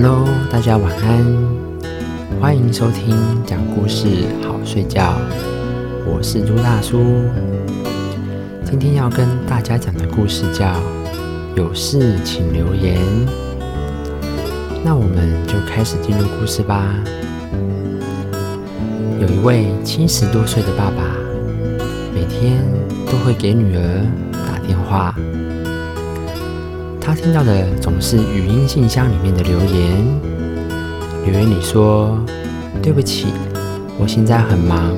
Hello，大家晚安，欢迎收听讲故事好睡觉，我是朱大叔。今天要跟大家讲的故事叫《有事请留言》，那我们就开始进入故事吧。有一位七十多岁的爸爸，每天都会给女儿打电话。他听到的总是语音信箱里面的留言。留言里说：“对不起，我现在很忙，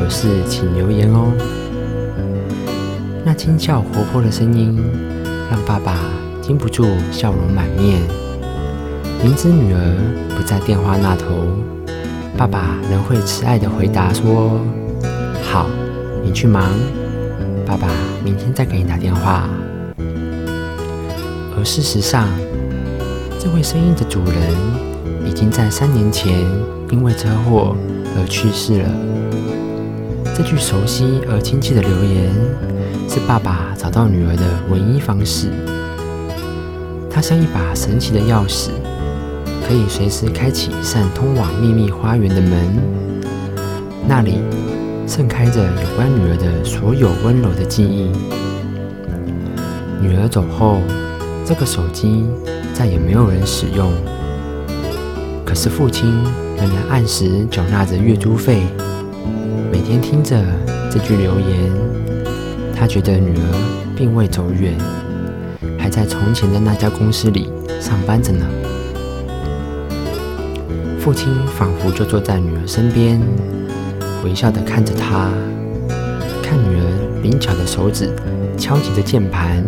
有事请留言哦。”那轻巧活泼的声音让爸爸禁不住笑容满面。明知女儿不在电话那头，爸爸仍会慈爱的回答说：“好，你去忙，爸爸明天再给你打电话。”而事实上，这位声音的主人。已经在三年前因为车祸而去世了。这句熟悉而亲切的留言，是爸爸找到女儿的唯一方式。它像一把神奇的钥匙，可以随时开启一扇通往秘密花园的门。那里盛开着有关女儿的所有温柔的记忆。女儿走后，这个手机再也没有人使用。可是父亲仍然按时缴纳着月租费，每天听着这句留言，他觉得女儿并未走远，还在从前的那家公司里上班着呢。父亲仿佛就坐在女儿身边，微笑的看着她，看女儿灵巧的手指敲击着键盘，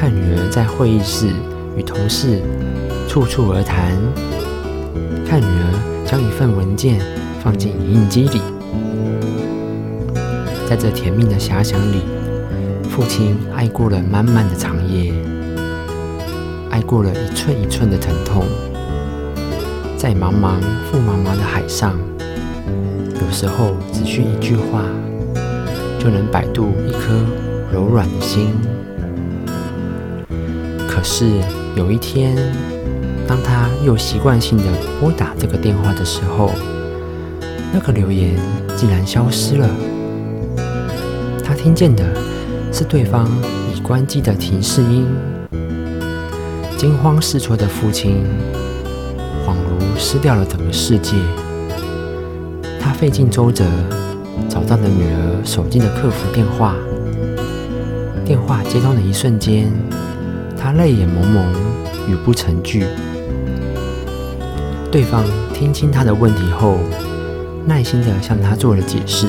看女儿在会议室与同事处处而谈。看女儿将一份文件放进影印机里，在这甜蜜的遐想里，父亲爱过了漫漫的长夜，爱过了一寸一寸的疼痛，在茫茫覆茫茫的海上，有时候只需一句话，就能摆渡一颗柔软的心。可是有一天。当他又习惯性的拨打这个电话的时候，那个留言竟然消失了。他听见的是对方已关机的提示音。惊慌失措的父亲恍如失掉了整个世界。他费尽周折找到了女儿手机的客服电话。电话接通的一瞬间，他泪眼蒙蒙，语不成句。对方听清他的问题后，耐心地向他做了解释。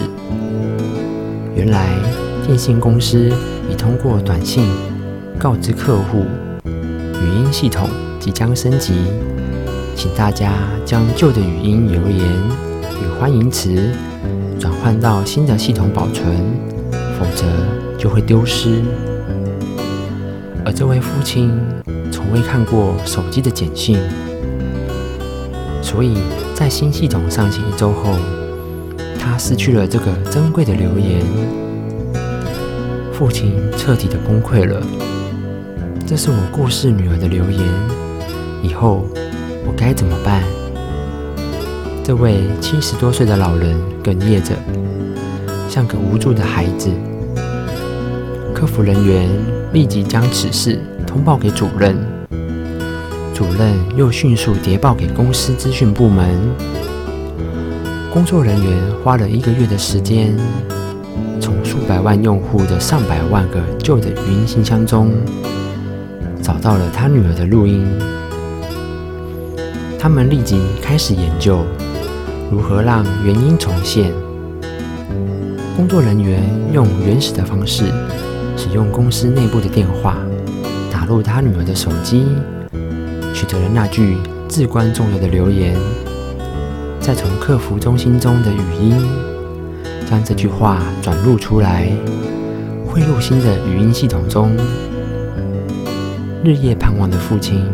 原来电信公司已通过短信告知客户，语音系统即将升级，请大家将旧的语音留言与欢迎词转换到新的系统保存，否则就会丢失。这位父亲从未看过手机的简讯。所以在新系统上线一周后，他失去了这个珍贵的留言，父亲彻底的崩溃了。这是我过世女儿的留言，以后我该怎么办？这位七十多岁的老人哽咽着，像个无助的孩子。客服人员立即将此事通报给主任。主任又迅速谍报给公司资讯部门，工作人员花了一个月的时间，从数百万用户的上百万个旧的语音信箱中，找到了他女儿的录音。他们立即开始研究如何让原音重现。工作人员用原始的方式，使用公司内部的电话，打入他女儿的手机。取得了那句至关重要的留言，再从客服中心中的语音将这句话转录出来，汇入新的语音系统中。日夜盼望的父亲，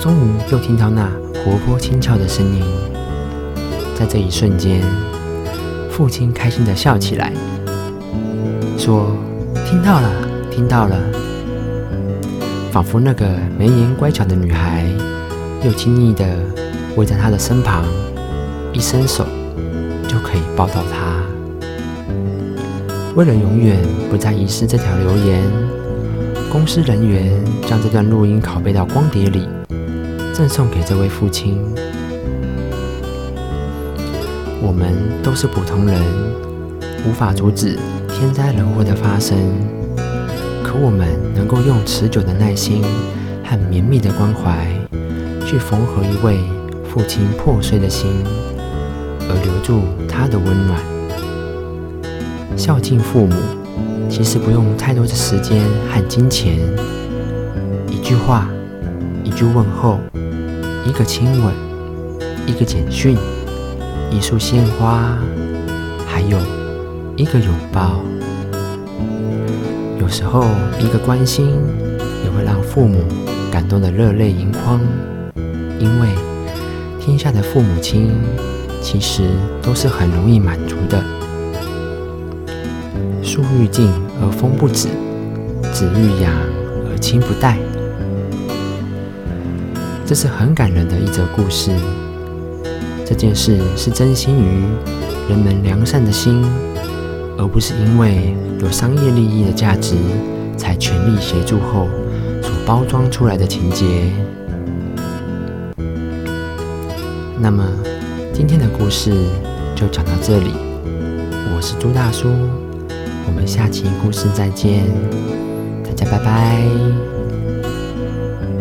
终于又听到那活泼轻俏的声音。在这一瞬间，父亲开心地笑起来，说：“听到了，听到了。”仿佛那个眉眼乖巧的女孩，又轻易的围在他的身旁，一伸手就可以抱到他。为了永远不再遗失这条留言，公司人员将这段录音拷贝到光碟里，赠送给这位父亲。我们都是普通人，无法阻止天灾人祸的发生，可我们能够用持久的耐心和绵密的关怀，去缝合一位父亲破碎的心，而留住他的温暖。孝敬父母，其实不用太多的时间和金钱，一句话，一句问候，一个亲吻，一个简讯。一束鲜花，还有一个拥抱。有时候，一个关心也会让父母感动得热泪盈眶。因为天下的父母亲其实都是很容易满足的。树欲静而风不止，子欲养而亲不待。这是很感人的一则故事。这件事是真心于人们良善的心，而不是因为有商业利益的价值才全力协助后所包装出来的情节。那么，今天的故事就讲到这里。我是朱大叔，我们下期故事再见，大家拜拜。